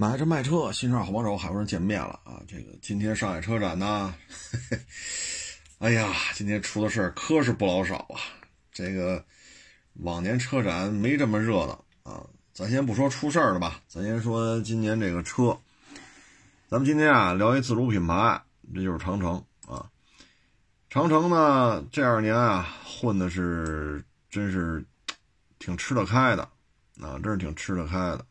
买车卖车，新车好帮手，海博人见面了啊！这个今天上海车展呢，哎呀，今天出的事儿可是不老少啊。这个往年车展没这么热闹啊。咱先不说出事儿了吧，咱先说今年这个车。咱们今天啊聊一自主品牌，这就是长城啊。长城呢这二年啊混的是真是挺吃得开的啊，真是挺吃得开的。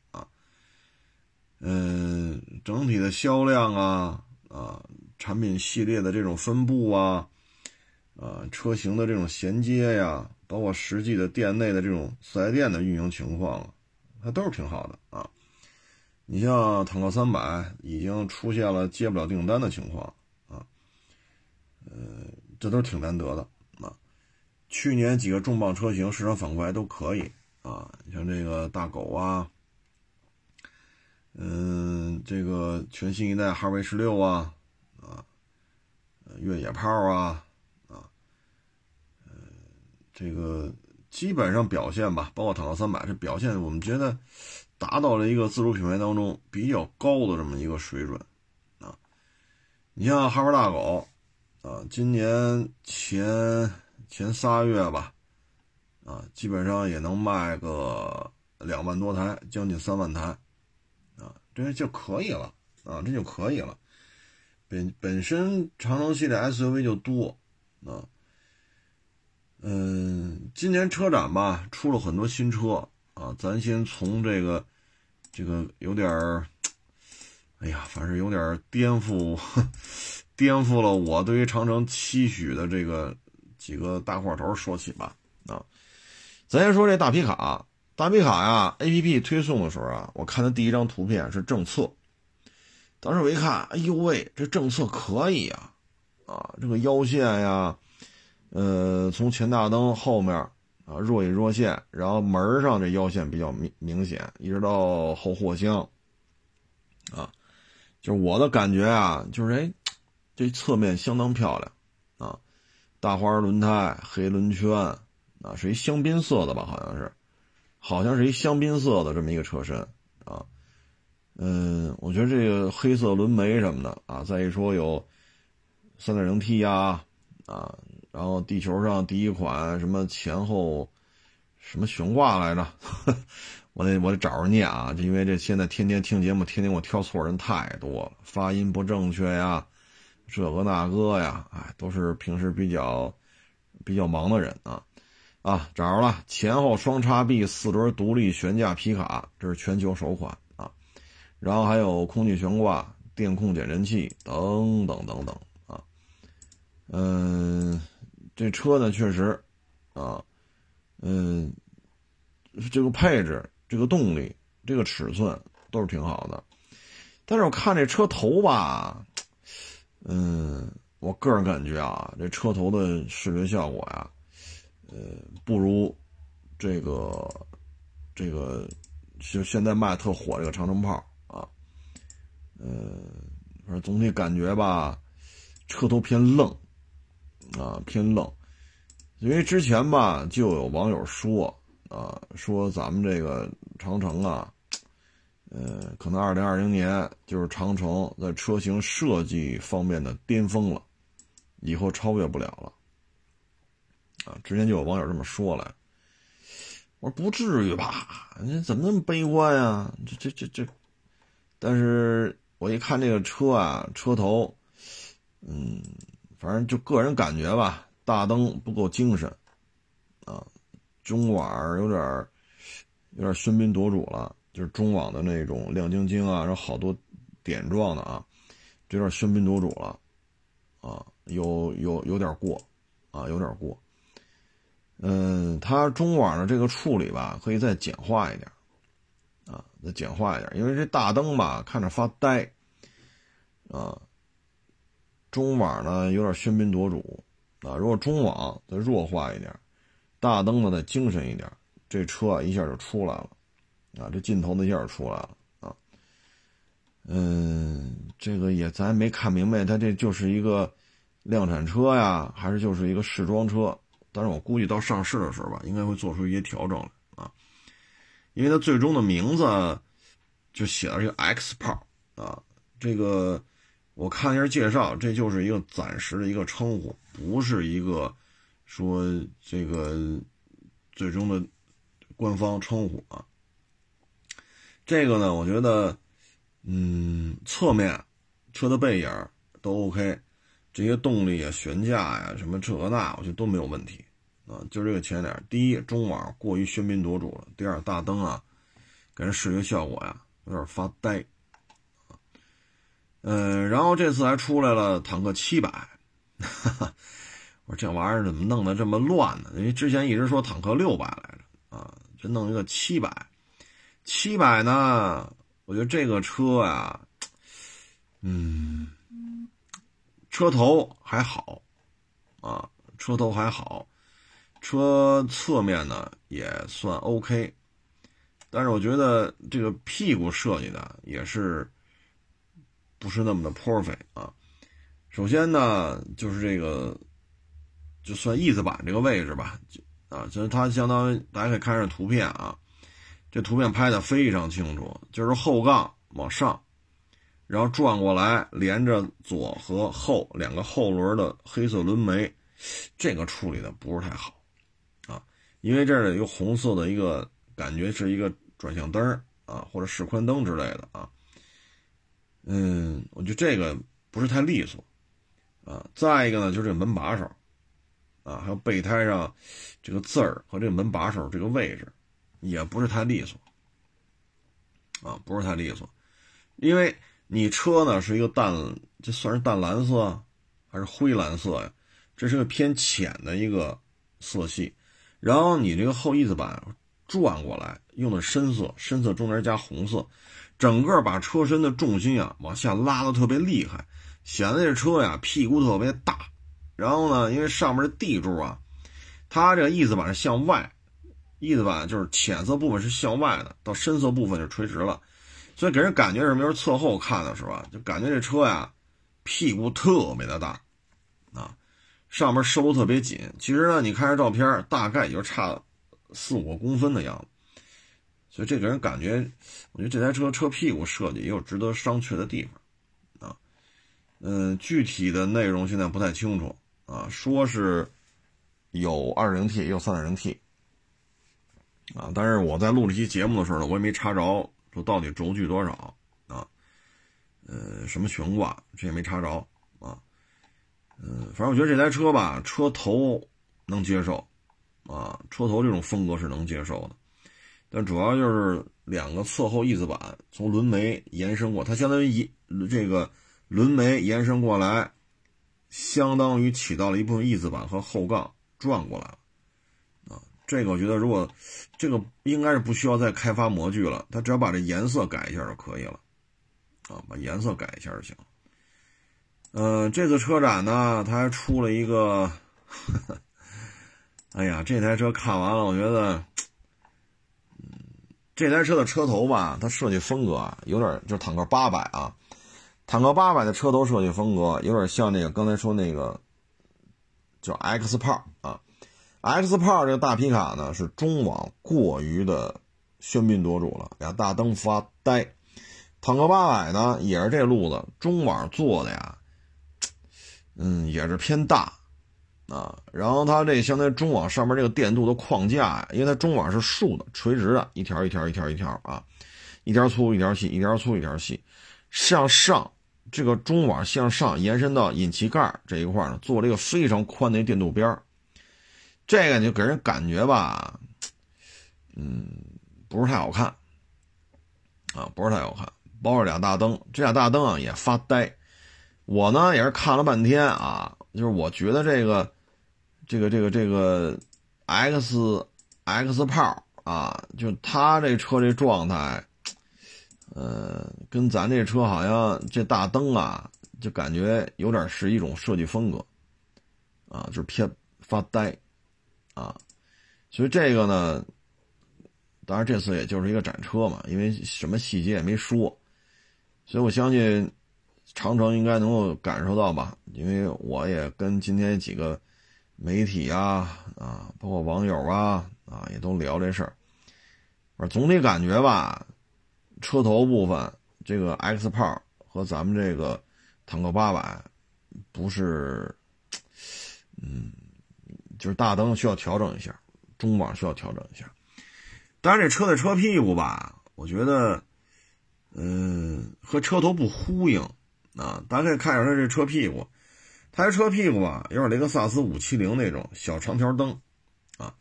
嗯，整体的销量啊，啊，产品系列的这种分布啊，啊，车型的这种衔接呀，包括实际的店内的这种四 S 店的运营情况啊，它都是挺好的啊。你像坦克三百已经出现了接不了订单的情况啊，呃，这都是挺难得的啊。去年几个重磅车型市场反馈还都可以啊，像这个大狗啊。嗯，这个全新一代哈弗 H 六啊，啊，越野炮啊，啊，这个基本上表现吧，包括坦克三百，这表现我们觉得达到了一个自主品牌当中比较高的这么一个水准啊。你像哈弗大狗啊，今年前前仨月吧，啊，基本上也能卖个两万多台，将近三万台。这就可以了啊，这就可以了。本本身长城系列 SUV 就多啊，嗯，今年车展吧出了很多新车啊，咱先从这个这个有点儿，哎呀，反正有点颠覆，颠覆了我对于长城期许的这个几个大块头说起吧啊，咱先说这大皮卡。大皮卡呀，A P P 推送的时候啊，我看的第一张图片是政策。当时我一看，哎呦喂，这政策可以啊，啊，这个腰线呀，呃，从前大灯后面啊若隐若现，然后门上这腰线比较明明显，一直到后货箱，啊，就是我的感觉啊，就是哎，这侧面相当漂亮啊，大花轮胎，黑轮圈，啊，是一香槟色的吧，好像是。好像是一香槟色的这么一个车身啊，嗯，我觉得这个黑色轮眉什么的啊，再一说有三点零 T 呀啊，然后地球上第一款什么前后什么悬挂来着，我得我得找着念啊，就因为这现在天天听节目，天天我挑错人太多了，发音不正确呀，这个那个呀，哎，都是平时比较比较忙的人啊。啊，找着了！前后双叉臂四轮独立悬架皮卡，这是全球首款啊。然后还有空气悬挂、电控减震器等等等等啊。嗯，这车呢确实啊，嗯，这个配置、这个动力、这个尺寸都是挺好的。但是我看这车头吧，嗯，我个人感觉啊，这车头的视觉效果呀。呃，不如这个这个就现在卖特火这个长城炮啊，呃，反正总体感觉吧，车头偏愣啊，偏愣。因为之前吧，就有网友说啊，说咱们这个长城啊，呃，可能二零二零年就是长城在车型设计方面的巅峰了，以后超越不了了。啊，之前就有网友这么说了，我说不至于吧？你怎么那么悲观啊？这这这这，但是我一看这个车啊，车头，嗯，反正就个人感觉吧，大灯不够精神，啊，中网有点有点喧宾夺主了，就是中网的那种亮晶晶啊，然后好多点状的啊，有点喧宾夺主了，啊，有有有点过，啊，有点过。嗯，它中网的这个处理吧，可以再简化一点，啊，再简化一点，因为这大灯吧看着发呆，啊，中网呢有点喧宾夺主，啊，如果中网再弱化一点，大灯呢再精神一点，这车啊一下就出来了，啊，这镜头一下就出来了，啊，嗯，这个也咱没看明白，它这就是一个量产车呀，还是就是一个试装车？但是我估计到上市的时候吧，应该会做出一些调整来啊，因为它最终的名字，就写了一个 X 炮啊，这个我看一下介绍，这就是一个暂时的一个称呼，不是一个说这个最终的官方称呼啊。这个呢，我觉得，嗯，侧面车的背影都 OK，这些动力啊、悬架呀、什么这那，我觉得都没有问题啊。就这个前脸，第一中网过于喧宾夺主了，第二大灯啊，给人视觉效果呀有点发呆啊。嗯，然后这次还出来了坦克七百，我说这玩意儿怎么弄得这么乱呢？因为之前一直说坦克六百来着啊，这弄一个七百。七百呢？我觉得这个车呀，嗯，车头还好，啊，车头还好，车侧面呢也算 OK，但是我觉得这个屁股设计的也是不是那么的 perfect 啊。首先呢，就是这个就算翼子板这个位置吧，啊，就是它相当于大家可以看这图片啊。这图片拍的非常清楚，就是后杠往上，然后转过来连着左和后两个后轮的黑色轮眉，这个处理的不是太好，啊，因为这儿有一个红色的一个感觉是一个转向灯啊，或者示宽灯之类的啊，嗯，我觉得这个不是太利索，啊，再一个呢就是这门把手，啊，还有备胎上这个字儿和这个门把手这个位置。也不是太利索，啊，不是太利索，因为你车呢是一个淡，这算是淡蓝色还是灰蓝色呀？这是个偏浅的一个色系，然后你这个后翼子板转过来用的深色，深色中间加红色，整个把车身的重心啊往下拉的特别厉害，显得这车呀屁股特别大。然后呢，因为上面的地柱啊，它这个翼子板是向外。翼子板就是浅色部分是向外的，到深色部分就垂直了，所以给人感觉什么？就是侧后看的时候啊，就感觉这车呀，屁股特别的大，啊，上面收特别紧。其实呢，你看这照片，大概也就差四五公分的样子。所以这给人感觉，我觉得这台车车屁股设计也有值得商榷的地方，啊，嗯，具体的内容现在不太清楚啊，说是有二零 T，也有三点零 T。啊！但是我在录这期节目的时候呢，我也没查着说到底轴距多少啊，呃，什么悬挂这也没查着啊，嗯，反正我觉得这台车吧，车头能接受啊，车头这种风格是能接受的，但主要就是两个侧后翼子板从轮眉延伸过，它相当于一这个轮眉延伸过来，相当于起到了一部分翼子板和后杠转过来了啊。这个我觉得，如果这个应该是不需要再开发模具了，它只要把这颜色改一下就可以了，啊，把颜色改一下就行。嗯，这次车展呢，它还出了一个，哎呀，这台车看完了，我觉得，嗯，这台车的车头吧，它设计风格啊，有点就是坦克八百啊，坦克八百的车头设计风格有点像那个刚才说那个叫 X 炮啊。X 炮这个大皮卡呢，是中网过于的喧宾夺主了，俩大灯发呆。坦克八百呢，也是这路子，中网做的呀，嗯，也是偏大啊。然后它这相当于中网上面这个电镀的框架呀，因为它中网是竖的、垂直的，一条一条一条一条啊，一条粗一条细，一条粗一条细，向上这个中网向上延伸到引擎盖这一块呢，做了一个非常宽的电镀边儿。这个就给人感觉吧，嗯，不是太好看，啊，不是太好看。包着俩大灯，这俩大灯啊也发呆。我呢也是看了半天啊，就是我觉得这个，这个，这个，这个 X X 炮啊，就他这车这状态，呃，跟咱这车好像这大灯啊，就感觉有点是一种设计风格，啊，就是偏发呆。啊，所以这个呢，当然这次也就是一个展车嘛，因为什么细节也没说，所以我相信长城应该能够感受到吧，因为我也跟今天几个媒体啊啊，包括网友啊啊，也都聊这事儿。我总体感觉吧，车头部分这个 X 炮和咱们这个坦克八百不是，嗯，就是大灯需要调整一下，中网需要调整一下。当然，这车的车屁股吧，我觉得，嗯，和车头不呼应啊。大家可以看一下它这车屁股，它这车屁股吧，有点雷克萨斯五七零那种小长条灯啊。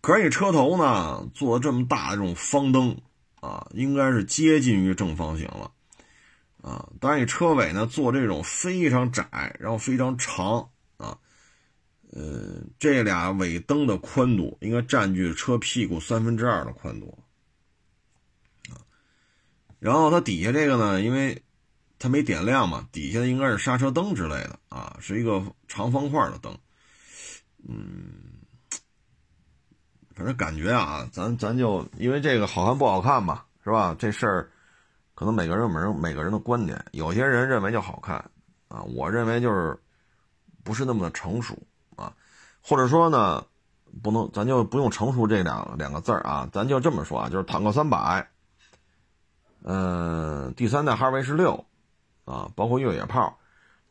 可是你车头呢，做这么大的这种方灯啊，应该是接近于正方形了啊。当然，你车尾呢做这种非常窄，然后非常长啊。嗯，这俩尾灯的宽度应该占据车屁股三分之二的宽度啊。然后它底下这个呢，因为它没点亮嘛，底下应该是刹车灯之类的啊，是一个长方块的灯。嗯，反正感觉啊，咱咱就因为这个好看不好看吧，是吧？这事儿可能每个人有每人每个人的观点，有些人认为就好看啊，我认为就是不是那么的成熟。或者说呢，不能，咱就不用成熟这两两个字儿啊，咱就这么说啊，就是坦克三百，嗯，第三代哈弗 H 六，啊，包括越野炮，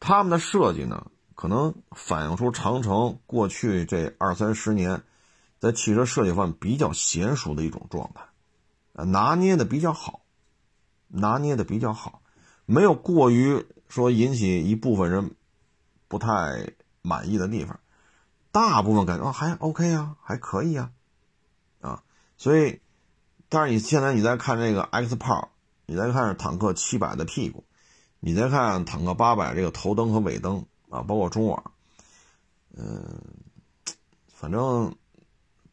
他们的设计呢，可能反映出长城过去这二三十年在汽车设计方面比较娴熟的一种状态，呃，拿捏的比较好，拿捏的比较好，没有过于说引起一部分人不太满意的地方。大部分感觉还 OK 啊，还可以啊，啊，所以，但是你现在你再看这个 X 炮，你再看坦克七百的屁股，你再看坦克八百这个头灯和尾灯啊，包括中网，嗯，反正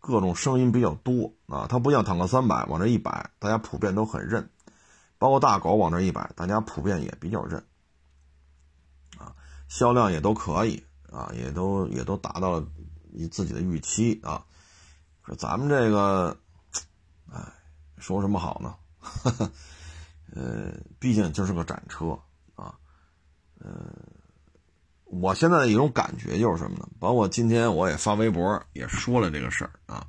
各种声音比较多啊，它不像坦克三百往这一摆，大家普遍都很认，包括大狗往这一摆，大家普遍也比较认，啊，销量也都可以。啊，也都也都达到了你自己的预期啊。说咱们这个，哎，说什么好呢？呃，毕竟就是个展车啊。呃，我现在的一种感觉就是什么呢？包括今天我也发微博也说了这个事儿啊。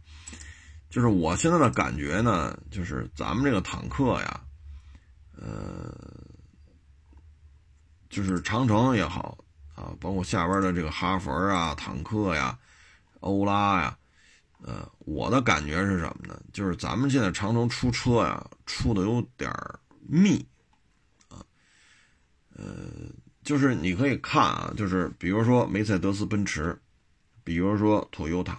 就是我现在的感觉呢，就是咱们这个坦克呀，呃，就是长城也好。啊，包括下边的这个哈弗啊、坦克呀、欧拉呀，呃，我的感觉是什么呢？就是咱们现在长城出车呀，出的有点密，啊，呃，就是你可以看啊，就是比如说梅赛德斯奔驰，比如说 Toyota，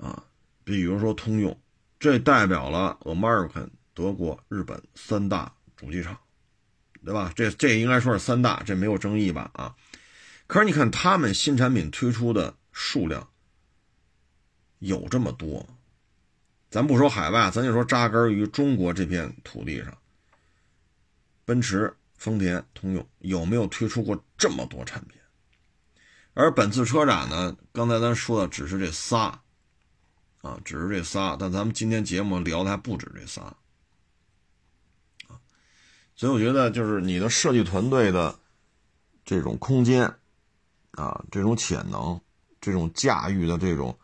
啊，比如说通用，这代表了 American 德国、日本三大主机厂，对吧？这这应该说是三大，这没有争议吧？啊。可是你看，他们新产品推出的数量有这么多？咱不说海外，咱就说扎根于中国这片土地上，奔驰、丰田、通用有没有推出过这么多产品？而本次车展呢，刚才咱说的只是这仨，啊，只是这仨，但咱们今天节目聊的还不止这仨，啊，所以我觉得就是你的设计团队的这种空间。啊，这种潜能，这种驾驭的这种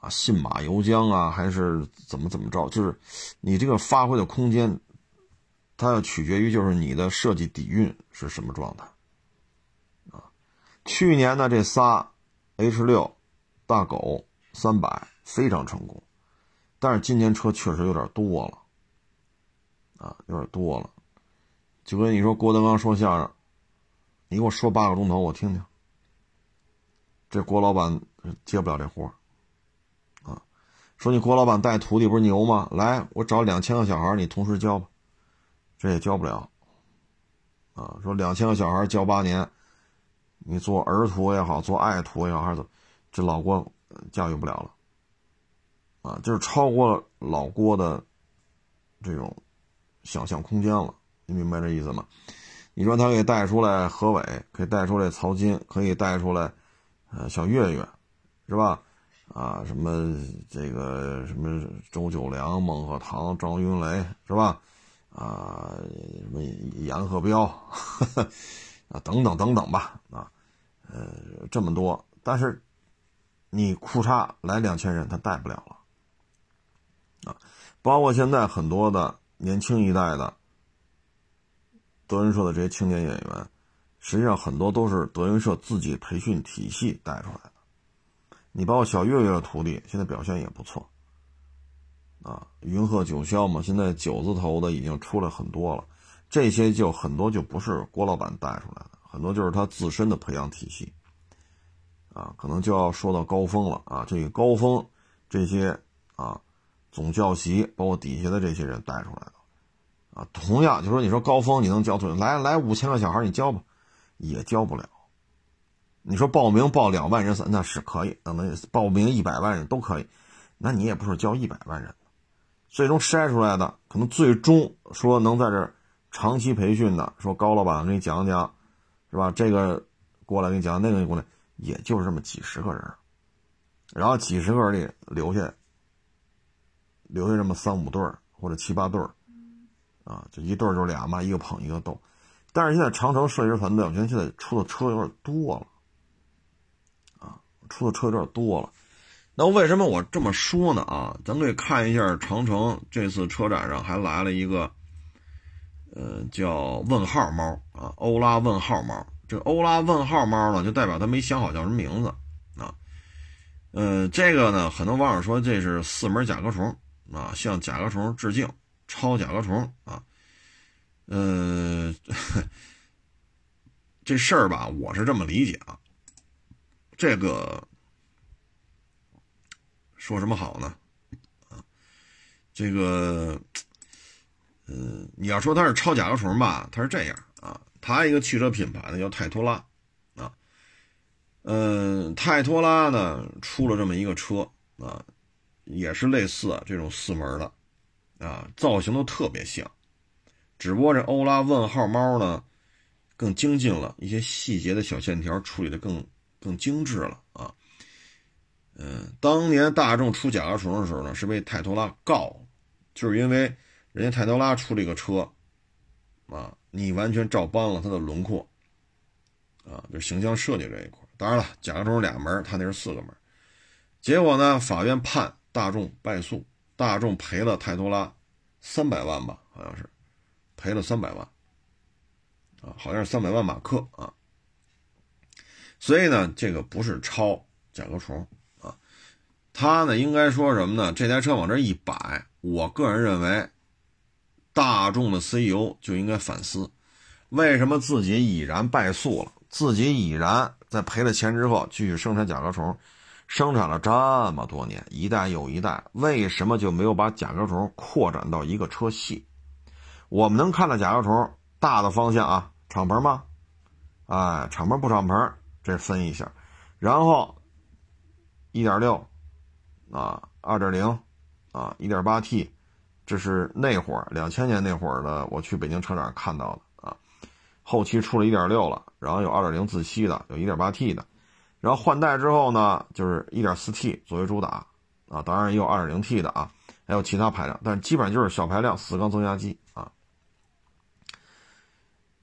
啊，信马由缰啊，还是怎么怎么着？就是你这个发挥的空间，它要取决于就是你的设计底蕴是什么状态啊。去年的这仨 H 六、大狗、三百非常成功，但是今年车确实有点多了啊，有点多了。就跟你说郭德纲说相声，你给我说八个钟头，我听听。这郭老板接不了这活啊！说你郭老板带徒弟不是牛吗？来，我找两千个小孩，你同时教吧，这也教不了啊！说两千个小孩教八年，你做儿徒也好，做爱徒也好，还是怎这老郭驾驭不了了啊！就是超过老郭的这种想象空间了，你明白这意思吗？你说他可以带出来何伟，可以带出来曹金，可以带出来。呃，小岳岳，是吧？啊，什么这个什么周九良、孟鹤堂、张云雷，是吧？啊，什么严鹤彪，啊，等等等等吧，啊，呃，这么多，但是你裤衩来两千人，他带不了了，啊，包括现在很多的年轻一代的德云社的这些青年演员，实际上很多都是德云社自己培训体系带出来的。你包括小岳岳的徒弟，现在表现也不错。啊，云鹤九霄嘛，现在九字头的已经出来很多了。这些就很多就不是郭老板带出来的，很多就是他自身的培养体系。啊，可能就要说到高峰了啊，这个高峰这些啊总教习，包括底下的这些人带出来的。啊，同样就说你说高峰你能教出来，来来五千个小孩你教吧，也教不了。你说报名报两万人那是可以，那能报名一百万人都可以，那你也不是教一百万人。最终筛出来的，可能最终说能在这长期培训的，说高老板给你讲讲，是吧？这个过来给你讲，那个过来，也就是这么几十个人，然后几十个人里留下留下这么三五对儿或者七八对儿，啊，就一对儿就俩嘛，一个捧一个逗。但是现在长城设计师团队，我觉得现在出的车有点多了，啊，出的车有点多了。那为什么我这么说呢？啊，咱可以看一下长城这次车展上还来了一个，呃，叫问号猫啊，欧拉问号猫。这欧拉问号猫呢，就代表他没想好叫什么名字啊。呃，这个呢，很多网友说这是四门甲壳虫啊，向甲壳虫致敬，超甲壳虫啊。呃，这事儿吧，我是这么理解啊，这个。说什么好呢？啊，这个，嗯，你要说它是超甲壳虫吧，它是这样啊，它一个汽车品牌呢叫泰托拉，啊，嗯，泰托拉呢出了这么一个车啊，也是类似这种四门的，啊，造型都特别像，只不过这欧拉问号猫呢更精进了一些细节的小线条处理的更更精致了啊。嗯，当年大众出甲壳虫的时候呢，是被泰托拉告，就是因为人家泰托拉出了一个车，啊，你完全照搬了它的轮廓，啊，就形象设计这一块。当然了，甲壳虫俩门，他那是四个门。结果呢，法院判大众败诉，大众赔了泰托拉三百万吧，好像是赔了三百万，啊，好像是三百万马克啊。所以呢，这个不是抄甲壳虫啊。他呢，应该说什么呢？这台车往这一摆，我个人认为，大众的 CEO 就应该反思，为什么自己已然败诉了，自己已然在赔了钱之后继续生产甲壳虫，生产了这么多年，一代又一代，为什么就没有把甲壳虫扩展到一个车系？我们能看到甲壳虫大的方向啊，敞篷吗？哎，敞篷不敞篷，这分一下，然后一点六。啊，二点零，啊，一点八 T，这是那会儿两千年那会儿的，我去北京车展看到的啊。后期出了一点六了，然后有二点零自吸的，有一点八 T 的，然后换代之后呢，就是一点四 T 作为主打啊，当然也有二点零 T 的啊，还有其他排量，但基本上就是小排量四缸增压机啊。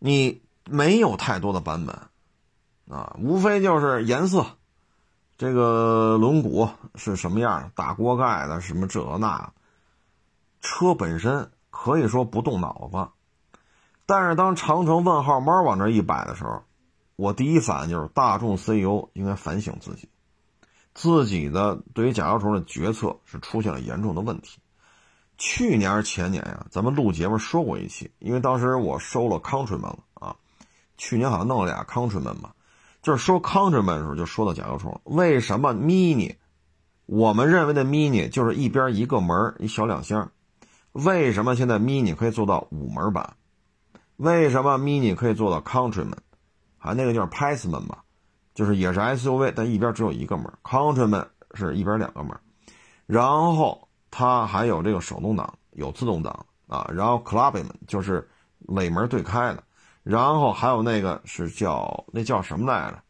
你没有太多的版本啊，无非就是颜色。这个轮毂是什么样？大锅盖的，什么这那？车本身可以说不动脑子，但是当长城问号猫往这一摆的时候，我第一反应就是大众 CEO 应该反省自己，自己的对于甲壳虫的决策是出现了严重的问题。去年还是前年呀，咱们录节目说过一期，因为当时我收了 Countryman 了啊，去年好像弄了俩 Countryman 吧。就是说，Countryman 的时候就说到甲壳虫，为什么 Mini？我们认为的 Mini 就是一边一个门一小两厢，为什么现在 Mini 可以做到五门版？为什么 Mini 可以做到 Countryman？还那个就是 Passman 吧，就是也是 SUV，但一边只有一个门。Countryman 是一边两个门，然后它还有这个手动挡，有自动挡啊，然后 Clubman 就是尾门对开的。然后还有那个是叫那叫什么来着？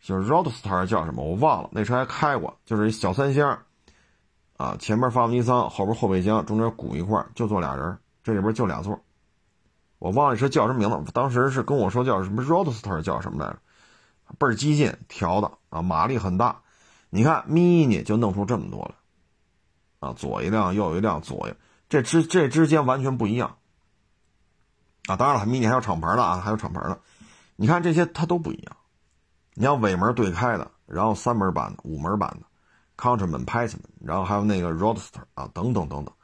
就是 Roadster 叫什么？我忘了。那车还开过，就是小三厢，啊，前面发动机舱，后边后备箱，中间鼓一块，就坐俩人，这里边就俩座。我忘了车叫什么名字，当时是跟我说叫什么 Roadster 叫什么来着？倍儿激进，调的啊，马力很大。你看 Mini 就弄出这么多了，啊，左一辆，右一辆，左一这之这之间完全不一样啊！当然了，mini 还有厂牌的啊，还有厂牌的。你看这些它都不一样。你要尾门对开的，然后三门版的、五门版的，Countryman、p a c e m a n 然后还有那个 Roadster 啊，等等等等，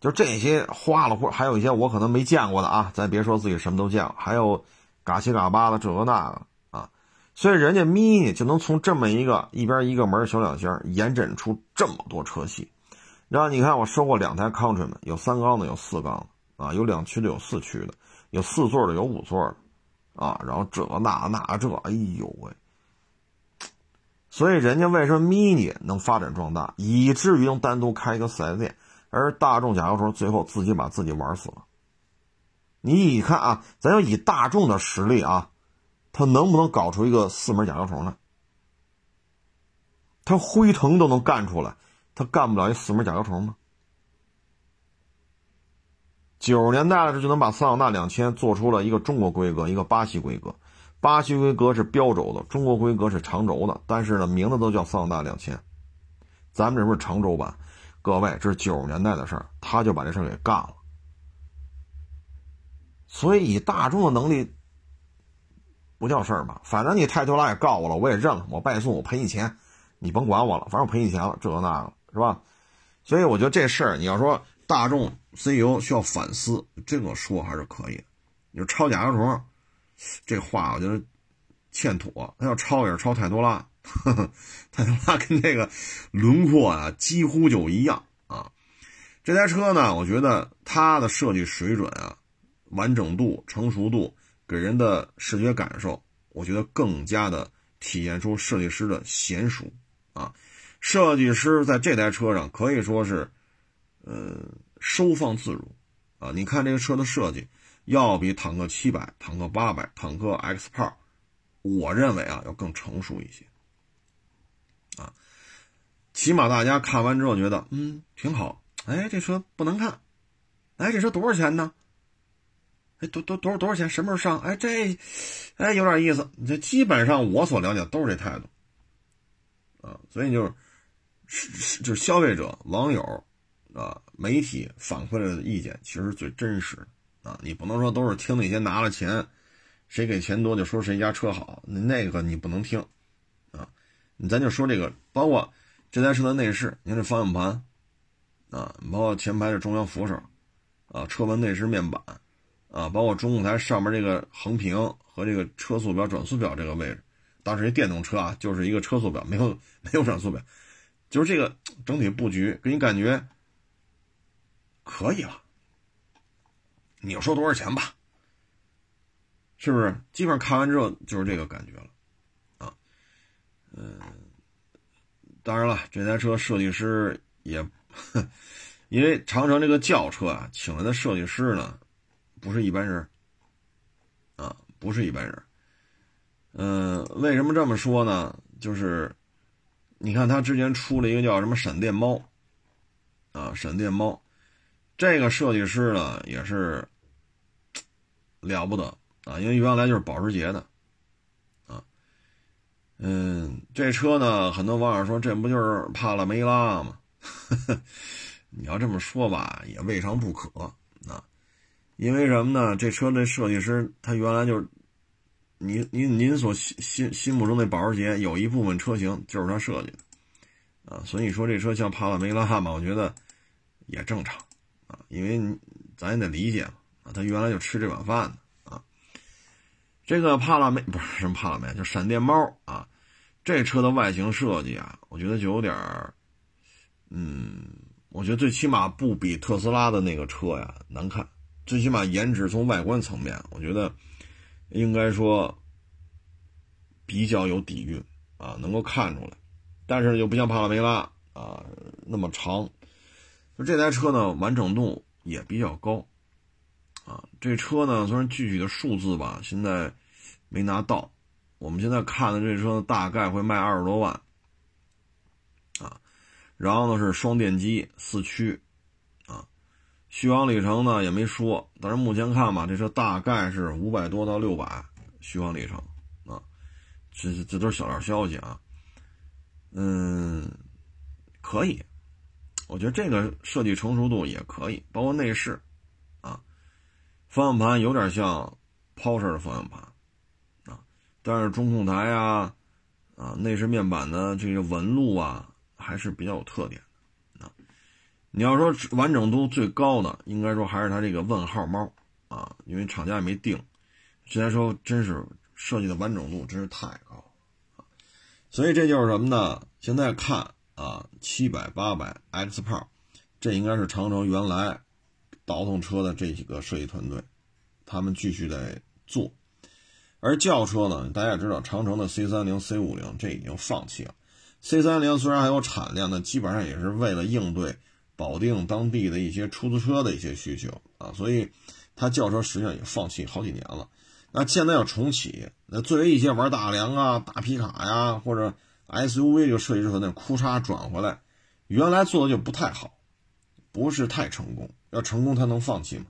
就这些花了或还有一些我可能没见过的啊，咱别说自己什么都见过，还有嘎七嘎八的这个那个啊，所以人家 mini 就能从这么一个一边一个门小两厢延展出这么多车系。然后你看，我收过两台 Countryman，有三缸的，有四缸的，啊，有两驱的，有四驱的，有四座的，有五座的，啊，然后这那那这，哎呦喂！所以人家为什么 Mini 能发展壮大，以至于能单独开一个四 S 店，而大众甲壳虫最后自己把自己玩死了。你看啊，咱要以大众的实力啊，他能不能搞出一个四门甲壳虫来？他辉腾都能干出来。他干不了一四门甲壳虫吗？九十年代的时候就能把桑塔纳两千做出了一个中国规格，一个巴西规格。巴西规格是标轴的，中国规格是长轴的，但是呢，名字都叫桑塔纳两千。咱们这不是长轴版？各位，这是九十年代的事儿，他就把这事儿给干了。所以以大众的能力不叫事儿吧？反正你泰多拉也告我了，我也认了，我败诉，我赔你钱，你甭管我了，反正我赔你钱了，这那个。是吧？所以我觉得这事儿，你要说大众 CEO 需要反思，这个说还是可以的。你说抄甲壳虫，这话我觉得欠妥。他要抄也是抄泰多拉，泰多拉跟这个轮廓啊几乎就一样啊。这台车呢，我觉得它的设计水准啊、完整度、成熟度，给人的视觉感受，我觉得更加的体现出设计师的娴熟啊。设计师在这台车上可以说是，呃，收放自如，啊，你看这个车的设计，要比坦克七百、坦克八百、坦克 X 炮，我认为啊要更成熟一些，啊，起码大家看完之后觉得，嗯，挺好，哎，这车不难看，哎，这车多少钱呢？哎，多多多少多少钱？什么时候上？哎，这，哎，有点意思。这基本上我所了解都是这态度，啊，所以就是。是就是消费者、网友啊、媒体反馈的意见，其实最真实啊。你不能说都是听那些拿了钱，谁给钱多就说谁家车好，那个你不能听啊。咱就说这个，包括这台车的内饰，你看这方向盘啊，包括前排的中央扶手啊，车门内饰面板啊，包括中控台上面这个横屏和这个车速表、转速表这个位置，当时电动车啊，就是一个车速表，没有没有转速表。就是这个整体布局给你感觉可以了，你就说多少钱吧，是不是？基本上看完之后就是这个感觉了，啊，嗯，当然了，这台车设计师也，因为长城这个轿车啊，请来的设计师呢，不是一般人，啊，不是一般人，嗯，为什么这么说呢？就是。你看，他之前出了一个叫什么“闪电猫”，啊，“闪电猫”，这个设计师呢也是了不得啊，因为原来就是保时捷的，啊，嗯，这车呢，很多网友说这不就是帕拉梅拉吗？你要这么说吧，也未尝不可啊，因为什么呢？这车的设计师他原来就是。您您您所心心心目中的保时捷有一部分车型就是他设计的，啊，所以说这车像帕拉梅拉嘛，我觉得也正常，啊，因为咱也得理解嘛，啊，他原来就吃这碗饭的，啊，这个帕拉梅不是什么帕拉梅，就闪电猫啊，这车的外形设计啊，我觉得就有点嗯，我觉得最起码不比特斯拉的那个车呀难看，最起码颜值从外观层面，我觉得。应该说比较有底蕴啊，能够看出来，但是又不像帕拉梅拉啊那么长。就这台车呢，完整度也比较高啊。这车呢，虽然具体的数字吧，现在没拿到。我们现在看的这车大概会卖二十多万啊。然后呢是双电机四驱。续航里程呢也没说，但是目前看吧，这车大概是五百多到六百续航里程啊，这这都是小道消息啊。嗯，可以我觉得这个设计成熟度也可以，包括内饰，啊，方向盘有点像 Porsche 的方向盘，啊，但是中控台啊，啊，内饰面板的这个纹路啊，还是比较有特点，你要说完整度最高的，应该说还是它这个问号猫，啊，因为厂家也没定，虽然说真是设计的完整度真是太高，啊，所以这就是什么呢？现在看。啊，七百、八百、X 炮，这应该是长城原来倒腾车的这几个设计团队，他们继续在做。而轿车呢，大家也知道，长城的 C 三零、C 五零这已经放弃了。C 三零虽然还有产量但，基本上也是为了应对保定当地的一些出租车的一些需求啊，所以他轿车实际上也放弃好几年了。那现在要重启，那作为一些玩大梁啊、大皮卡呀，或者 SUV 这个设计师团队哭嚓转回来，原来做的就不太好，不是太成功。要成功，他能放弃吗？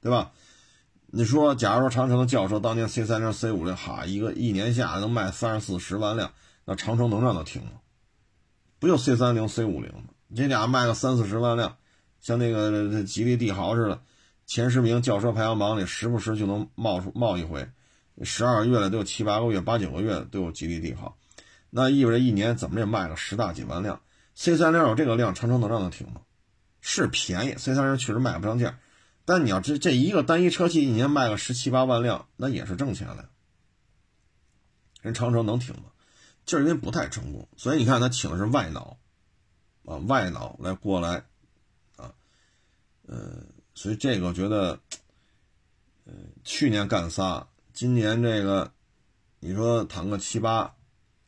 对吧？你说，假如说长城的轿车当年 C 三零、C 五零，哈，一个一年下来能卖三十四十万辆，那长城能让它停吗？不就 C 三零、C 五零吗？这俩卖个三四十万辆，像那个吉利帝豪似的，前十名轿车排行榜里时不时就能冒出冒一回，十二个月了都有七八个月、八九个月都有吉利帝豪。那意味着一年怎么也卖个十大几万辆，C 三零有这个量，长城能让它停吗？是便宜，C 三零确实卖不上价，但你要这这一个单一车系一年卖个十七八万辆，那也是挣钱的。人长城能停吗？就是因为不太成功，所以你看他请的是外脑，啊，外脑来过来，啊，呃，所以这个我觉得，呃，去年干仨，今年这个，你说坦克七八。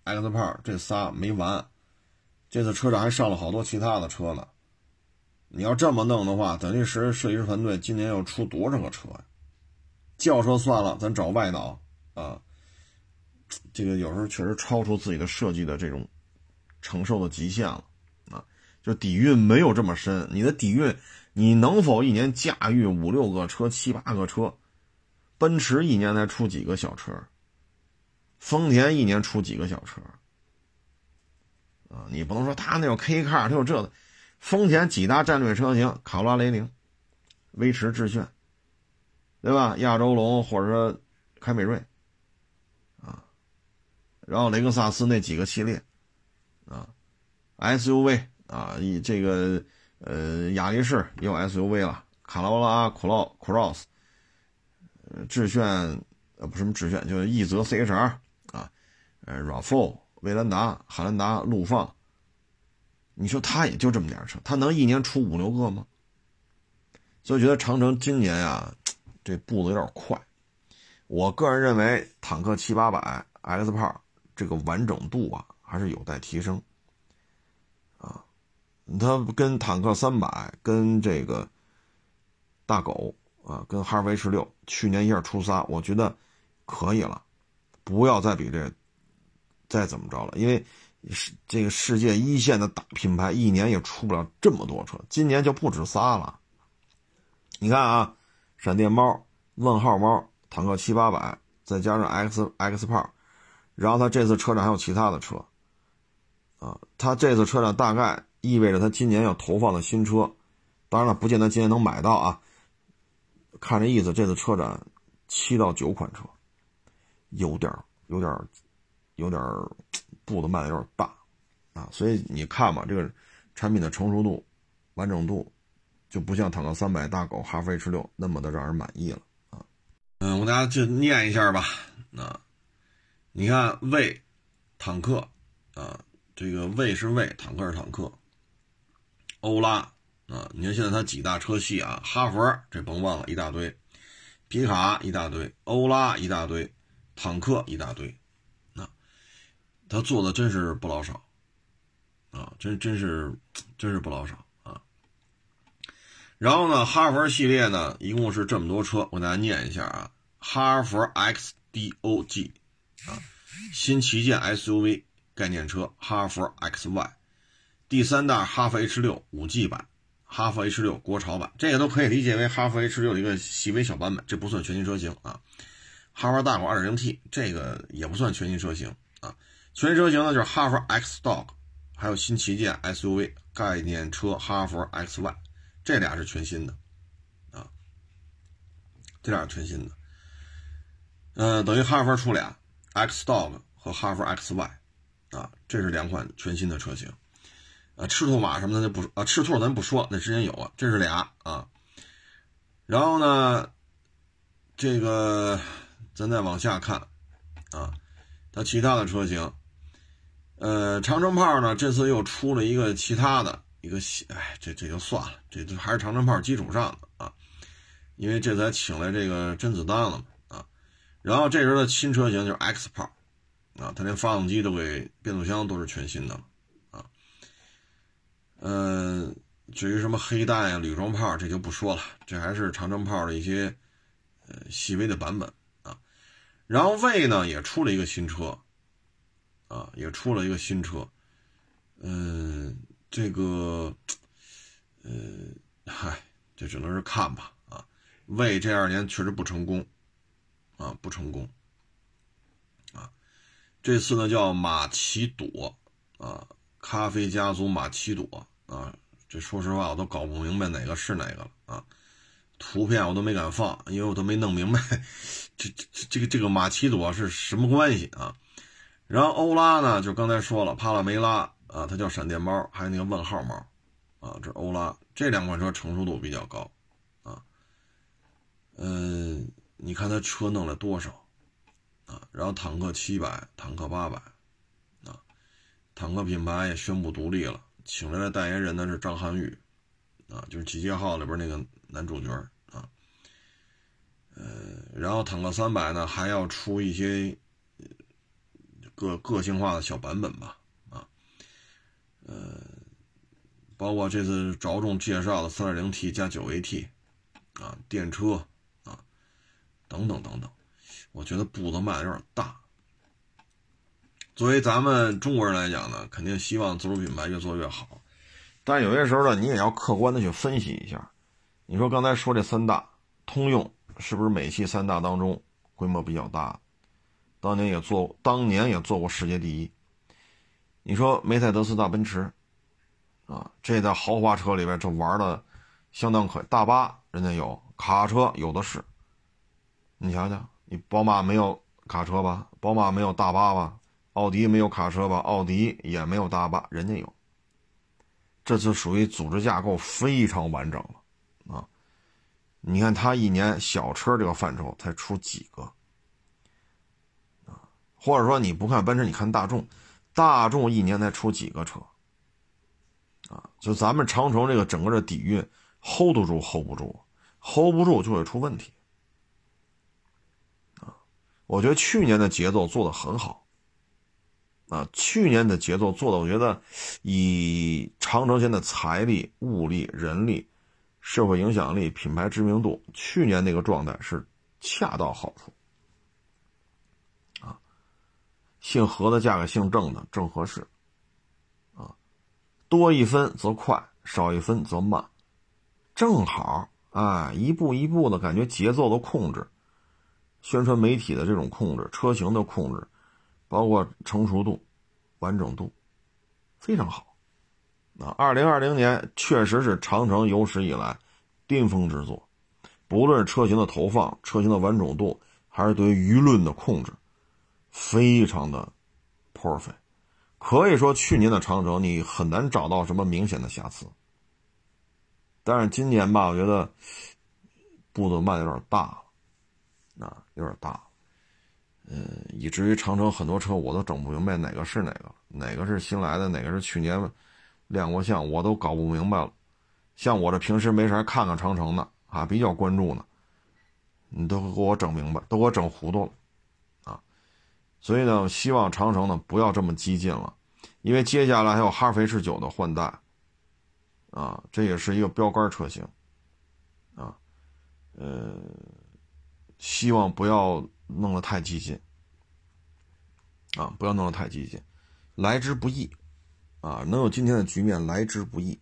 X 炮这仨没完，这次车展还上了好多其他的车呢。你要这么弄的话，等于是设计师团队今年要出多少个车呀？轿车算了，咱找外脑啊。这个有时候确实超出自己的设计的这种承受的极限了！就底蕴没有这么深，你的底蕴，你能否一年驾驭五六个车、七八个车？奔驰一年才出几个小车？丰田一年出几个小车啊？你不能说他那有 K car，他有这的。丰田几大战略车型：卡罗拉、雷凌、威驰、致炫，对吧？亚洲龙或者说凯美瑞啊，然后雷克萨斯那几个系列啊，SUV 啊，以这个呃雅力士也有 SUV 了，卡罗拉、Cross、Cross，呃，致炫呃不什么致炫，就是奕泽 CHR 啊。呃，RAV4、威兰达、汉兰达、陆放，你说他也就这么点车，他能一年出五六个吗？所以觉得长城今年啊，这步子有点快。我个人认为，坦克七八百 X 炮这个完整度啊，还是有待提升。啊，它跟坦克三百、跟这个大狗啊、跟哈弗 H 六，去年一下出仨，我觉得可以了，不要再比这。再怎么着了，因为是这个世界一线的大品牌，一年也出不了这么多车。今年就不止仨了。你看啊，闪电猫、问号猫、坦克七八百，再加上 X X 炮，然后他这次车展还有其他的车。啊，他这次车展大概意味着他今年要投放的新车，当然了，不见得今年能买到啊。看这意思，这次车展七到九款车，有点有点有点步子迈的有点大，啊，所以你看吧，这个产品的成熟度、完整度，就不像坦克三百、大狗、哈弗 H 六那么的让人满意了啊。嗯，我给大家就念一下吧。啊，你看魏坦克啊，这个魏是魏，坦克是坦克。欧拉啊，你看现在它几大车系啊？哈弗这甭忘了，一大堆；皮卡一大堆；欧拉一大堆；坦克一大堆。他做的真是不老少，啊，真真是，真是不老少啊。然后呢，哈弗系列呢，一共是这么多车，我给大家念一下啊：哈弗 X DOG 啊，新旗舰 SUV 概念车哈弗 XY，第三代哈弗 H 六五 G 版，哈弗 H 六国潮版，这个都可以理解为哈弗 H 六的一个细微小版本，这不算全新车型啊。哈弗大狗 2.0T 这个也不算全新车型啊。全新车型呢，就是哈弗 X Dog，还有新旗舰 SUV 概念车哈弗 X Y，这俩是全新的，啊，这俩是全新的。呃，等于哈弗出俩 X Dog 和哈弗 X Y，啊，这是两款全新的车型。啊，赤兔马什么的就不啊，赤兔咱不说，那之前有啊，这是俩啊。然后呢，这个咱再往下看啊，它其他的车型，呃，长城炮呢这次又出了一个其他的一个，哎，这这就算了，这就还是长城炮基础上的啊，因为这才请来这个甄子丹了嘛啊。然后这时候的新车型就是 X 炮啊，它连发动机都给变速箱都是全新的了。嗯，至于什么黑弹呀、铝装炮，这就不说了，这还是长城炮的一些呃细微的版本啊。然后魏呢也出了一个新车，啊，也出了一个新车，嗯，这个，呃，嗨，这只能是看吧啊。魏这二年确实不成功，啊，不成功，啊，这次呢叫马奇朵，啊。咖啡家族马奇朵啊，这说实话我都搞不明白哪个是哪个了啊！图片我都没敢放，因为我都没弄明白 这这这个这个马奇朵是什么关系啊？然后欧拉呢，就刚才说了，帕拉梅拉啊，它叫闪电猫，还有那个问号猫啊，这欧拉这两款车成熟度比较高啊。嗯，你看它车弄了多少啊？然后坦克七百，坦克八百。坦克品牌也宣布独立了，请来的代言人呢是张涵予，啊，就是《集结号》里边那个男主角啊。呃，然后坦克三百呢还要出一些个个性化的小版本吧，啊，呃，包括这次着重介绍的 3.0T 加 9AT，啊，电车啊，等等等等，我觉得步子迈的有点大。作为咱们中国人来讲呢，肯定希望自主品牌越做越好，但是有些时候呢，你也要客观的去分析一下。你说刚才说这三大，通用是不是美系三大当中规模比较大？当年也做，当年也做过世界第一。你说梅赛德斯大奔驰，啊，这在豪华车里边这玩的相当可以，大巴人家有，卡车有的是。你想想，你宝马没有卡车吧？宝马没有大巴吧？奥迪没有卡车吧？奥迪也没有大巴，人家有。这就属于组织架构非常完整了啊！你看他一年小车这个范畴才出几个啊？或者说你不看奔驰，你看大众，大众一年才出几个车啊？就咱们长城这个整个的底蕴 hold 得住，hold 不住，hold 不住就会出问题啊！我觉得去年的节奏做得很好。啊，去年的节奏做的，我觉得以长城现在财力、物力、人力、社会影响力、品牌知名度，去年那个状态是恰到好处。啊，姓何的嫁给姓郑的正合适。啊，多一分则快，少一分则慢，正好啊，一步一步的感觉节奏的控制，宣传媒体的这种控制，车型的控制。包括成熟度、完整度非常好，啊，二零二零年确实是长城有史以来巅峰之作，不论是车型的投放、车型的完整度，还是对于舆论的控制，非常的 perfect，可以说去年的长城你很难找到什么明显的瑕疵，但是今年吧，我觉得步子迈的有点大了，啊，有点大。嗯，以至于长城很多车我都整不明白哪个是哪个，哪个是新来的，哪个是去年亮过相，我都搞不明白了。像我这平时没事看看长城的啊，比较关注呢，你都给我整明白，都给我整糊涂了啊。所以呢，希望长城呢不要这么激进了，因为接下来还有哈弗 H 九的换代啊，这也是一个标杆车型啊，呃，希望不要。弄得太激进啊！不要弄得太激进，来之不易啊！能有今天的局面，来之不易。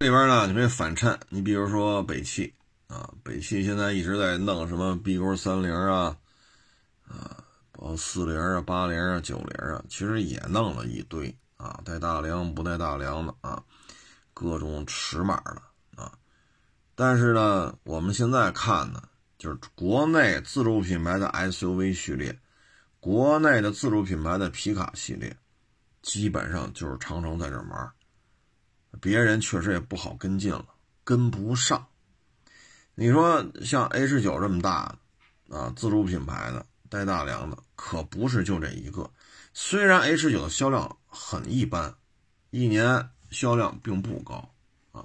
这里边呢，你可以反衬，你比如说北汽啊，北汽现在一直在弄什么 B 勾三零啊，啊，包括四零啊、八零啊、九零啊，其实也弄了一堆啊，带大梁不带大梁的啊，各种尺码的啊。但是呢，我们现在看呢，就是国内自主品牌的 SUV 序列，国内的自主品牌的皮卡系列，基本上就是长城在这玩，别人确实也不好跟进了，跟不上。你说像 H 九这么大啊，自主品牌的带大梁的，可不是就这一个。虽然 H 九的销量很一般，一年销量并不高啊，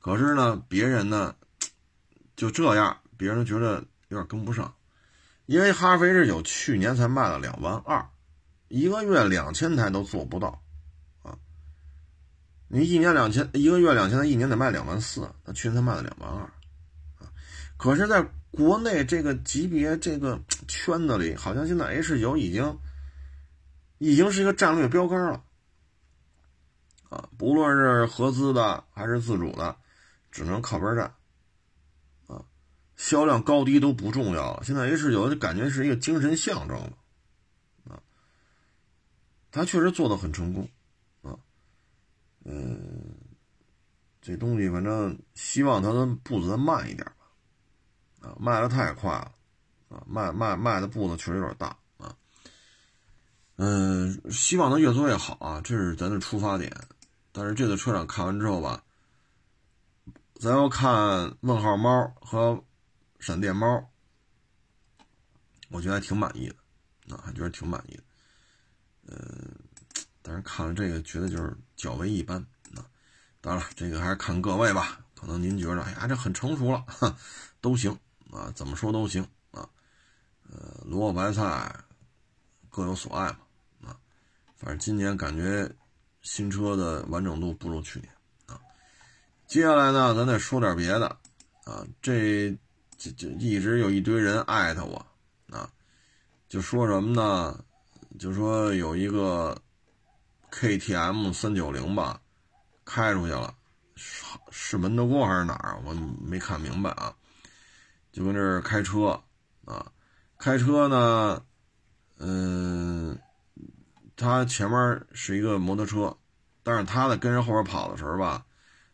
可是呢，别人呢就这样，别人觉得有点跟不上，因为哈弗 H 九去年才卖了两万二，一个月两千台都做不到啊。你一年两千，一个月两千台，一年得卖两万四，他去年才卖了两万二。可是，在国内这个级别、这个圈子里，好像现在 H 九已经已经是一个战略标杆了啊！不论是合资的还是自主的，只能靠边站！销量高低都不重要了，现在 H 九就感觉是一个精神象征了啊！它确实做的很成功啊，嗯，这东西反正希望它的步子再慢一点吧。啊，卖的太快了，啊，卖卖卖的步子确实有点大啊，嗯，希望它越做越好啊，这是咱的出发点。但是这个车展看完之后吧，咱要看问号猫和闪电猫，我觉得还挺满意的，啊，还觉得挺满意的，嗯，但是看了这个觉得就是较为一般啊。当然了，这个还是看各位吧，可能您觉得，哎呀，这很成熟了，都行。啊，怎么说都行啊，呃，萝卜白菜各有所爱嘛，啊，反正今年感觉新车的完整度不如去年啊。接下来呢，咱再说点别的啊，这就就一直有一堆人艾特我啊，就说什么呢？就说有一个 KTM 三九零吧，开出去了，是是门头沟还是哪儿？我没看明白啊。就跟这儿开车啊，开车呢，嗯，他前面是一个摩托车，但是他在跟人后边跑的时候吧，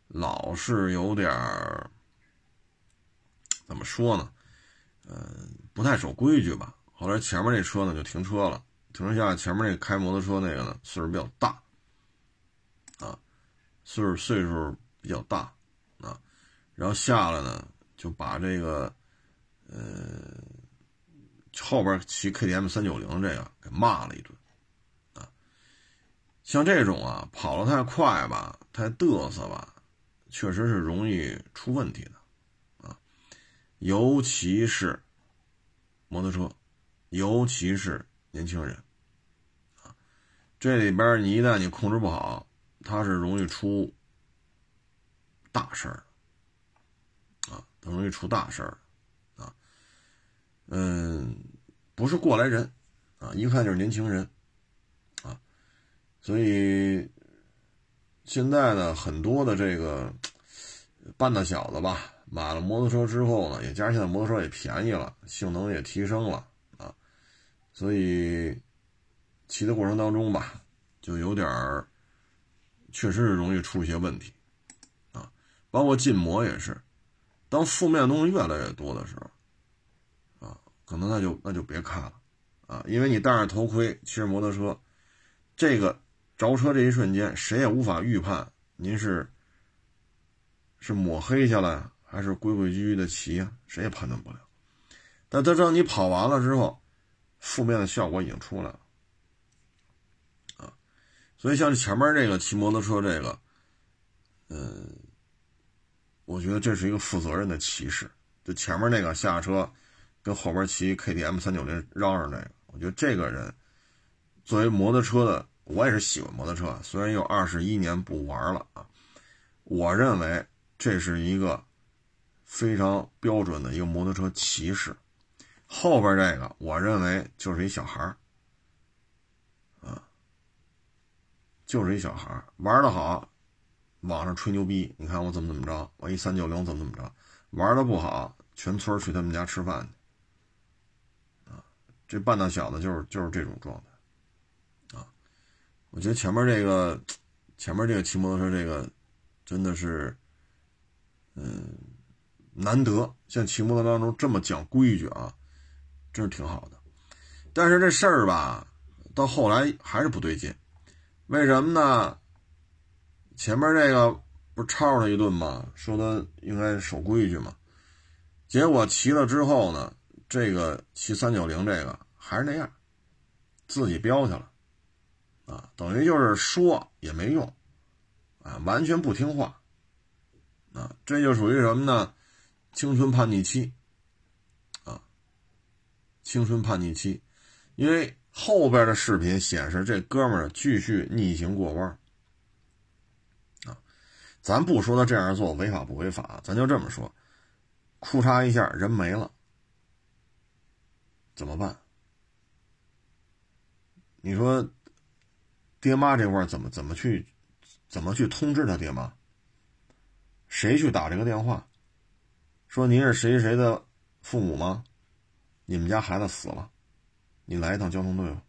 老是有点儿怎么说呢，嗯，不太守规矩吧。后来前面那车呢就停车了，停车下前面那开摩托车那个呢岁数比较大，啊，岁数岁数比较大啊，然后下来呢就把这个。呃，后边骑 KTM 三九零这个给骂了一顿，啊，像这种啊跑得太快吧，太嘚瑟吧，确实是容易出问题的，尤其是摩托车，尤其是年轻人，这里边你一旦你控制不好，它是容易出大事儿，啊，它容易出大事儿。啊。嗯，不是过来人，啊，一看就是年轻人，啊，所以现在呢，很多的这个半大小子吧，买了摩托车之后呢，也加上现在摩托车也便宜了，性能也提升了，啊，所以骑的过程当中吧，就有点儿，确实是容易出一些问题，啊，包括禁摩也是，当负面的东西越来越多的时候。啊可能那就那就别开了，啊，因为你戴上头盔骑着摩托车，这个着车这一瞬间，谁也无法预判您是是抹黑下来还是规规矩矩的骑啊，谁也判断不了。但等到你跑完了之后，负面的效果已经出来了，啊，所以像前面这个骑摩托车这个，嗯，我觉得这是一个负责任的骑士，就前面那个下车。跟后边骑 KTM 三九零嚷嚷那个，我觉得这个人作为摩托车的，我也是喜欢摩托车，虽然有二十一年不玩了啊，我认为这是一个非常标准的一个摩托车骑士。后边这个，我认为就是一小孩啊，就是一小孩玩的好，网上吹牛逼，你看我怎么怎么着，我一三九零怎么怎么着，玩的不好，全村去他们家吃饭去。啊这半大小子就是就是这种状态，啊，我觉得前面这个，前面这个骑摩托车这个，真的是，嗯，难得像骑摩托当中这么讲规矩啊，真是挺好的。但是这事儿吧，到后来还是不对劲，为什么呢？前面这个不是吵他一顿吗？说他应该守规矩嘛，结果骑了之后呢，这个骑三九零这个还是那样，自己飙去了，啊，等于就是说也没用。啊，完全不听话，啊，这就属于什么呢？青春叛逆期，啊，青春叛逆期，因为后边的视频显示这哥们儿继续逆行过弯，啊，咱不说他这样做违法不违法，咱就这么说，裤衩一下人没了，怎么办？你说，爹妈这块怎么怎么去？怎么去通知他爹妈？谁去打这个电话？说您是谁谁的父母吗？你们家孩子死了，你来一趟交通队吧。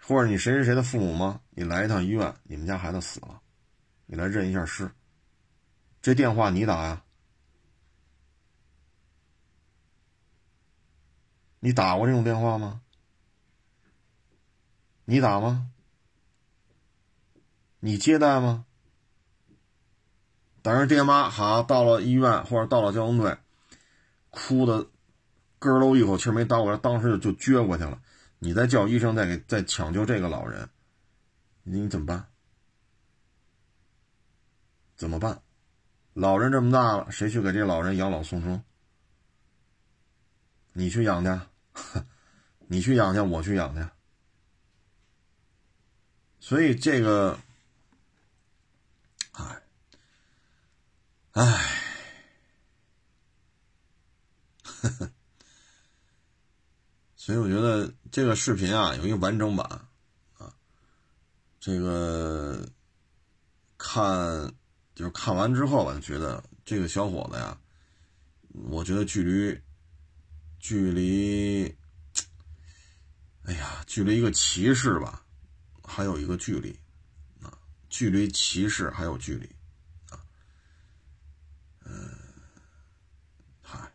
或者你谁谁谁的父母吗？你来一趟医院，你们家孩子死了，你来认一下尸。这电话你打呀？你打过这种电话吗？你打吗？你接待吗？等着爹妈好到了医院或者到了交通队，哭的咯喽一口气没倒过来，当时就撅过去了。你再叫医生再给再抢救这个老人，你怎么办？怎么办？老人这么大了，谁去给这老人养老送终？你去养去，你去养去，我去养去。所以这个。哎，哎，呵呵，所以我觉得这个视频啊有一个完整版啊，这个看就是看完之后吧，觉得这个小伙子呀，我觉得距离距离，哎呀，距离一个骑士吧，还有一个距离啊。距离骑士还有距离，啊，嗯，嗨，